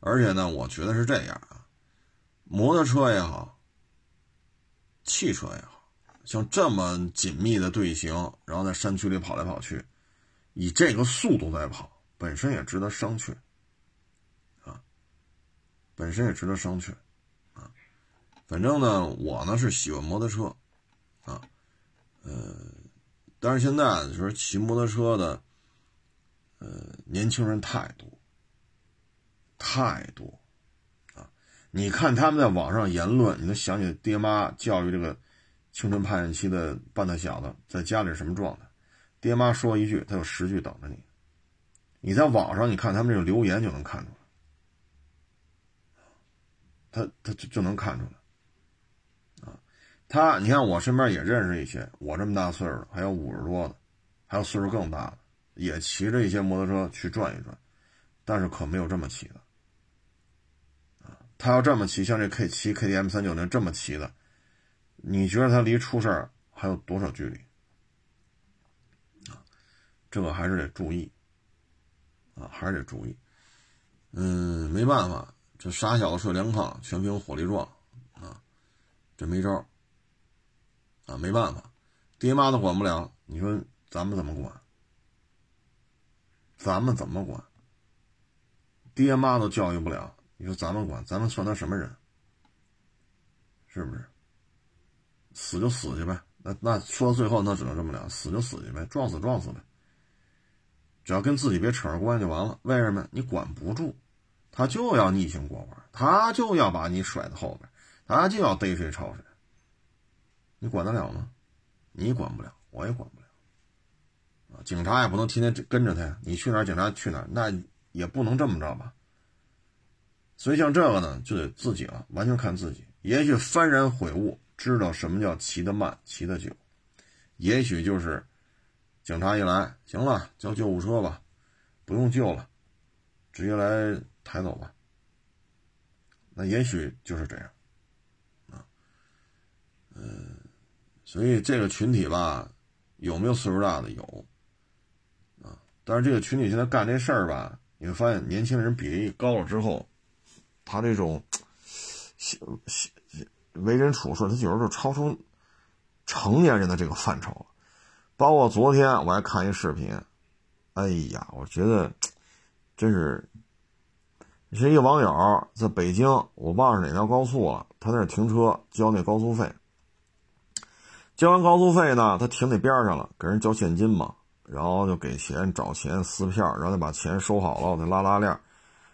而且呢，我觉得是这样啊，摩托车也好，汽车也好，像这么紧密的队形，然后在山区里跑来跑去，以这个速度在跑，本身也值得商榷，啊，本身也值得商榷，啊，反正呢，我呢是喜欢摩托车，啊，呃。但是现在就是骑摩托车的，呃，年轻人太多，太多，啊！你看他们在网上言论，你都想起爹妈教育这个青春叛逆期的半大小子在家里是什么状态？爹妈说一句，他有十句等着你。你在网上你看他们这个留言就能看出来，他他就就能看出来。啊他，你看我身边也认识一些，我这么大岁数了还有五十多的，还有岁数更大的，也骑着一些摩托车去转一转，但是可没有这么骑的，他要这么骑，像这 K 骑 KTM 三九零这么骑的，你觉得他离出事儿还有多少距离？啊，这个还是得注意，啊，还是得注意，嗯，没办法，这傻小子睡凉炕，全凭火力壮，啊，这没招。啊，没办法，爹妈都管不了，你说咱们怎么管？咱们怎么管？爹妈都教育不了，你说咱们管，咱们算他什么人？是不是？死就死去呗，那那说到最后，那只能这么聊，死就死去呗，撞死撞死呗，只要跟自己别扯上关系就完了。为什么？你管不住，他就要逆行过弯，他就要把你甩在后边，他就要逮谁抄谁。你管得了吗？你管不了，我也管不了。啊，警察也不能天天跟着他呀。你去哪儿，警察去哪儿，那也不能这么着吧。所以像这个呢，就得自己了，完全看自己。也许幡然悔悟，知道什么叫骑得慢，骑得久。也许就是警察一来，行了，叫救护车吧，不用救了，直接来抬走吧。那也许就是这样，啊，嗯。所以这个群体吧，有没有岁数大的有啊，但是这个群体现在干这事儿吧，你会发现年轻人比例高了之后，他这种为人处事，他有时候就超出成年人的这个范畴了。包括昨天我还看一视频，哎呀，我觉得真是，是一个网友在北京，我忘了哪条高速了，他那停车交那高速费，交完高速费呢，他停那边上了，给人交现金嘛，然后就给钱找钱撕票，然后再把钱收好了，再拉拉链，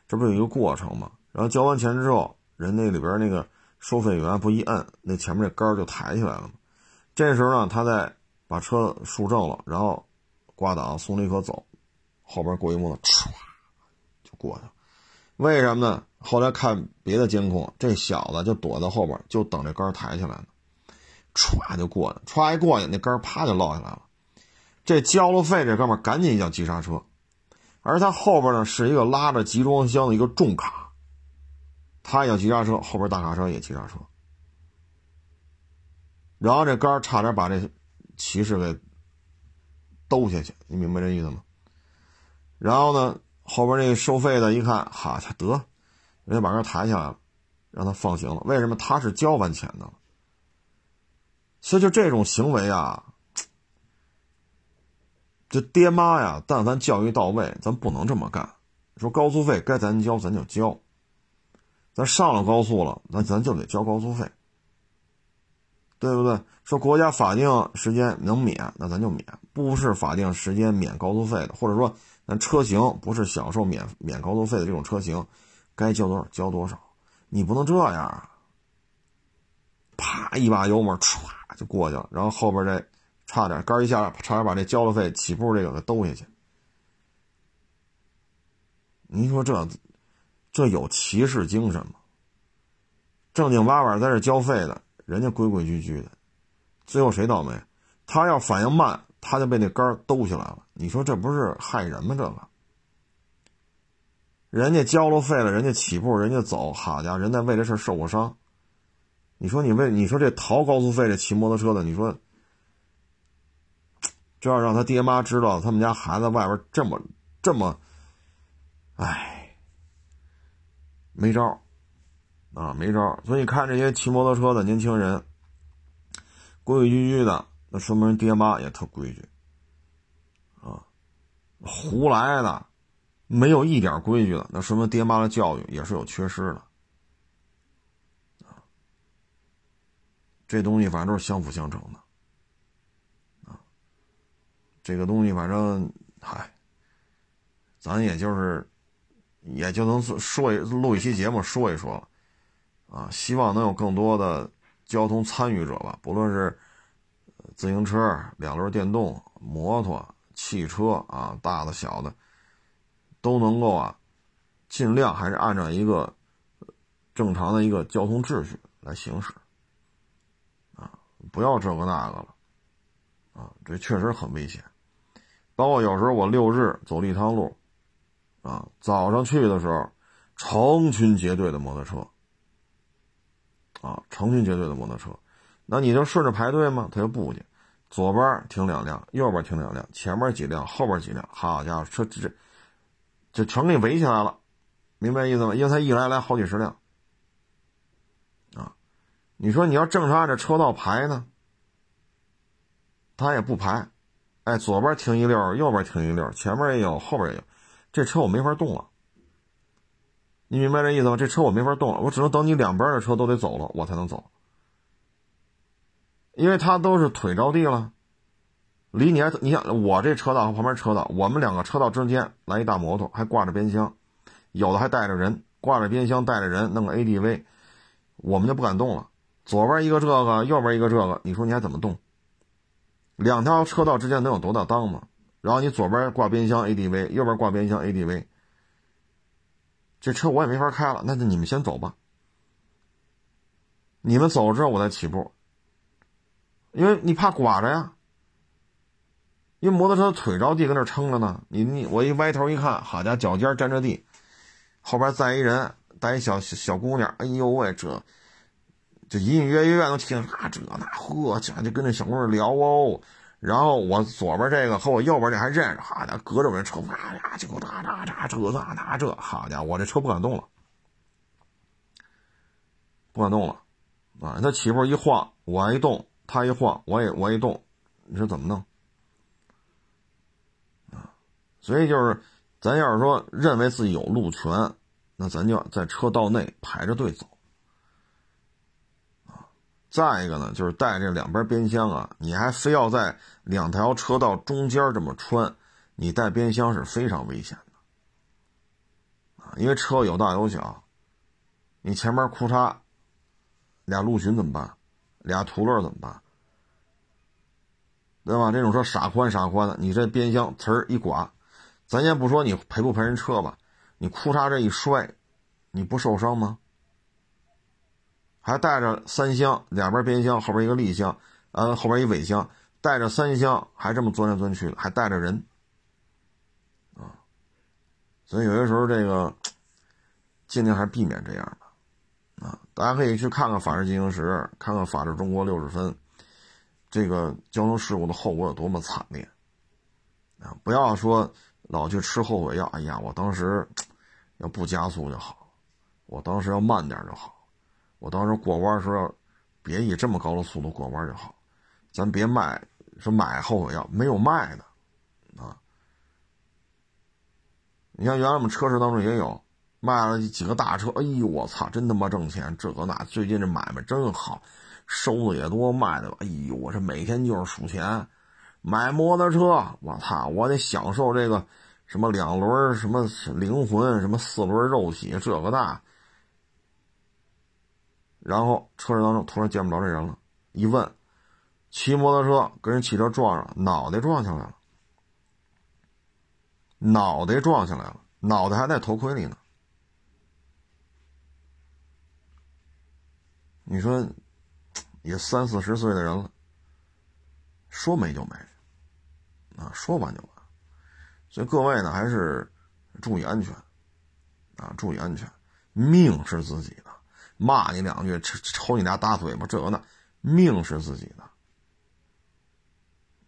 这不有一个过程吗？然后交完钱之后，人那里边那个收费员不一摁，那前面这杆就抬起来了吗？这时候呢，他在。把车竖正了，然后挂档松离合走，后边过一摩托，唰就过去了。为什么呢？后来看别的监控，这小子就躲在后边，就等这杆抬起来呢，歘就过去，歘一过去，那杆啪就落下来了。这交了费，这哥们赶紧一脚急刹车，而他后边呢是一个拉着集装箱的一个重卡，他要急刹车，后边大卡车也急刹车，然后这杆差点把这。骑士给兜下去，你明白这意思吗？然后呢，后边那个收费的一看，哈，得，人家把杆抬起来了，让他放行了。为什么？他是交完钱的。所以就这种行为啊，这爹妈呀，但凡教育到位，咱不能这么干。说高速费该咱交咱就交，咱上了高速了，那咱就得交高速费。对不对？说国家法定时间能免，那咱就免；不是法定时间免高速费的，或者说咱车型不是享受免免高速费的这种车型，该交多少交多少。你不能这样啊！啪一把油门，唰就过去了，然后后边这差点杆一下，差点把这交了费起步这个给兜下去。您说这这有骑士精神吗？正经八百在这交费的。人家规规矩矩的，最后谁倒霉？他要反应慢，他就被那杆儿兜起来了。你说这不是害人吗？这个，人家交了费了，人家起步，人家走，好家伙，人家为这事受过伤。你说你为你说这逃高速费这骑摩托车的，你说这要让他爹妈知道他们家孩子外边这么这么，哎，没招。啊，没招所以看这些骑摩托车的年轻人，规规矩矩的，那说明爹妈也特规矩。啊，胡来的，没有一点规矩的，那说明爹妈的教育也是有缺失的。啊，这东西反正都是相辅相成的。啊，这个东西反正，嗨，咱也就是，也就能说一录一期节目说一说了。啊，希望能有更多的交通参与者吧，不论是自行车、两轮电动、摩托、汽车啊，大的小的，都能够啊，尽量还是按照一个正常的一个交通秩序来行驶，啊，不要这个那个了，啊，这确实很危险。包括有时候我六日走了一趟路，啊，早上去的时候，成群结队的摩托车。啊，成群结队的摩托车，那你就顺着排队吗？他又不去，左边停两辆，右边停两辆，前面几辆，后边几辆，好家伙，车这这全给围起来了，明白意思吗？因为他一来来好几十辆，啊，你说你要正常按着车道排呢，他也不排，哎，左边停一溜，右边停一溜，前面也有，后边也有，这车我没法动了。你明白这意思吗？这车我没法动了，我只能等你两边的车都得走了，我才能走。因为他都是腿着地了，离你还你想我这车道和旁边车道，我们两个车道之间来一大摩托，还挂着边箱，有的还带着人，挂着边箱带着人，弄个 ADV，我们就不敢动了。左边一个这个，右边一个这个，你说你还怎么动？两条车道之间能有多大档吗？然后你左边挂边箱 ADV，右边挂边箱 ADV。这车我也没法开了，那就你们先走吧。你们走了之后我再起步，因为你怕刮着呀。因为摩托车腿着地，搁那撑着呢。你你我一歪头一看，好家伙，脚尖沾着地，后边载一人，带一小小姑娘。哎呦喂，这就隐隐约约能听啊这那，呵，家就跟那小姑娘聊哦。然后我左边这个和我右边这还认识，好家伙，隔着我这车，啪呀，就哒哒哒，这那那这，好家伙，我这车不敢动了，不敢动了，啊，他起步一晃，我一动，他一晃，我也我一动，你说怎么弄？啊，所以就是，咱要是说认为自己有路权，那咱就在车道内排着队走。再一个呢，就是带这两边边箱啊，你还非要在两条车道中间这么穿，你带边箱是非常危险的啊，因为车有大有小，你前面裤衩俩陆巡怎么办？俩途乐怎么办？对吧？这种车傻宽傻宽的，你这边箱呲儿一刮，咱先不说你赔不赔人车吧，你裤衩这一摔，你不受伤吗？还带着三箱，两边边箱，后边一个立箱，呃，后边一尾箱，带着三箱，还这么钻来钻去的，还带着人，啊，所以有些时候这个尽量还是避免这样的，啊，大家可以去看看《法制进行时》，看看《法制中国六十分》，这个交通事故的后果有多么惨烈，啊，不要说老去吃后悔药，哎呀，我当时 要不加速就好，我当时要慢点就好。我当时过弯时候，别以这么高的速度过弯就好，咱别卖说买后悔药，没有卖的，啊！你像原来我们车市当中也有卖了几个大车，哎呦我操，真他妈挣钱！这个那最近这买卖真好，收的也多，卖的哎呦我这每天就是数钱，买摩托车，我操，我得享受这个什么两轮什么灵魂，什么四轮肉体，这个那。然后车市当中突然见不着这人了，一问，骑摩托车跟人汽车撞上，脑袋撞下来了，脑袋撞下来了，脑袋还在头盔里呢。你说，也三四十岁的人了，说没就没，啊，说完就完。所以各位呢，还是注意安全，啊，注意安全，命是自己的。骂你两句，抽抽你俩大嘴巴，这个那，命是自己的，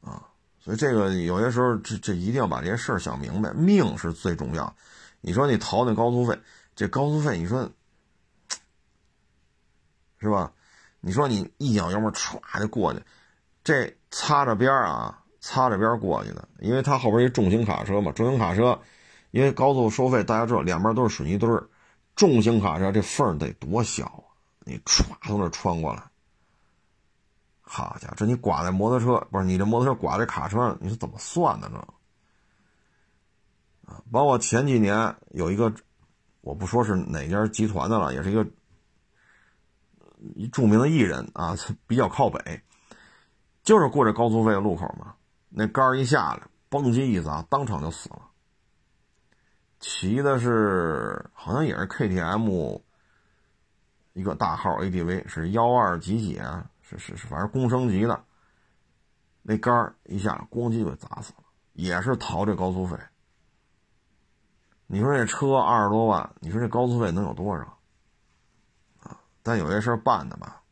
啊，所以这个有些时候，这这一定要把这些事儿想明白，命是最重要。你说你逃那高速费，这高速费，你说是吧？你说你一脚油门歘就过去，这擦着边啊，擦着边过去的，因为它后边一重型卡车嘛，重型卡车，因为高速收费，大家知道两边都是水泥墩儿。重型卡车这缝得多小啊！你歘从这穿过来，好家伙，这你刮在摩托车不是你这摩托车刮在卡车上，你是怎么算的呢？啊，包括前几年有一个，我不说是哪家集团的了，也是一个一著名的艺人啊，比较靠北，就是过这高速费的路口嘛，那杆一下来，嘣叽一砸，当场就死了。骑的是好像也是 KTM，一个大号 ADV 是幺二几几啊？是是是，反正公升级的。那杆一下咣叽就砸死了，也是逃这高速费。你说这车二十多万，你说这高速费能有多少？啊！但有些事办的吧，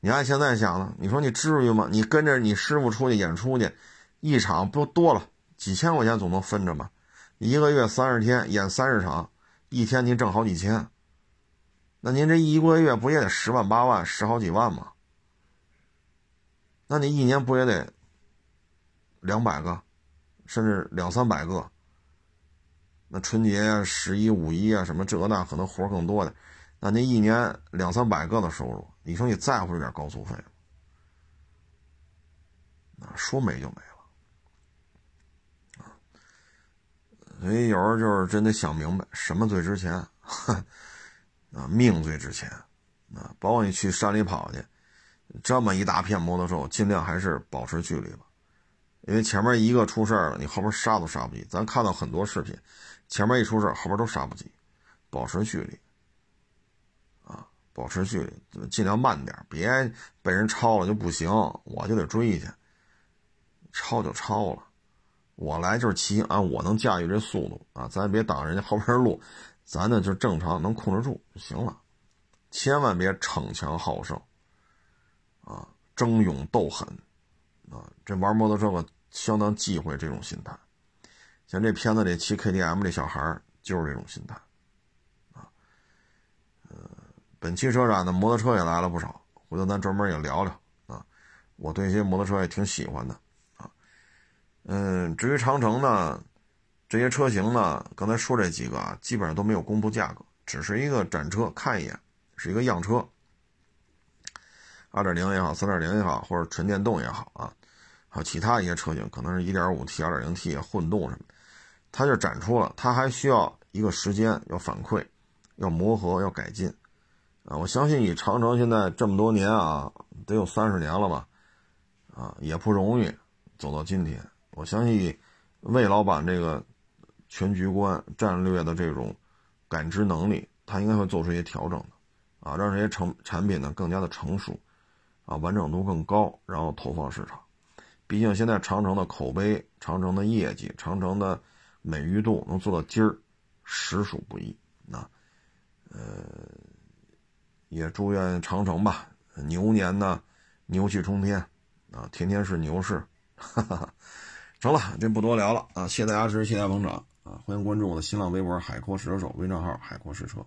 你按现在想呢，你说你至于吗？你跟着你师傅出去演出去，一场不多了几千块钱总能分着吧？一个月三十天演三十场，一天您挣好几千，那您这一个月不也得十万八万十好几万吗？那你一年不也得两百个，甚至两三百个？那春节、十一、五一啊什么这那可能活更多的，那您一年两三百个的收入，你说你在乎这点高速费吗？那说没就没。所以有时候就是真得想明白，什么最值钱？啊，命最值钱。啊，包括你去山里跑去，这么一大片摩托车，尽量还是保持距离吧。因为前面一个出事了，你后边刹都刹不及。咱看到很多视频，前面一出事后边都刹不及。保持距离，啊，保持距离，尽量慢点，别被人超了就不行，我就得追去。超就超了。我来就是骑啊我能驾驭这速度啊，咱也别挡人家后边路，咱呢就正常能控制住就行了，千万别逞强好胜，啊，争勇斗狠，啊，这玩摩托车可相当忌讳这种心态。像这片子里骑 KTM 这小孩就是这种心态，啊，呃，本期车展的摩托车也来了不少，回头咱专门也聊聊啊。我对一些摩托车也挺喜欢的，嗯，至于长城呢，这些车型呢，刚才说这几个啊，基本上都没有公布价格，只是一个展车，看一眼，是一个样车。二点零也好，三点零也好，或者纯电动也好啊，还有其他一些车型，可能是一点五 T、二点零 T 混动什么，它就展出了，它还需要一个时间要反馈，要磨合，要改进啊。我相信以长城现在这么多年啊，得有三十年了吧，啊，也不容易走到今天。我相信魏老板这个全局观、战略的这种感知能力，他应该会做出一些调整的啊，让这些成产品呢更加的成熟。啊，完整度更高，然后投放市场。毕竟现在长城的口碑、长城的业绩、长城的美誉度能做到今儿，实属不易。那，呃，也祝愿长城吧，牛年呢，牛气冲天啊，天天是牛市。哈哈，成了，这不多聊了啊！谢谢大家支持，谢谢大家捧场啊！欢迎关注我的新浪微博“海阔试车手”微账号“海阔试车”。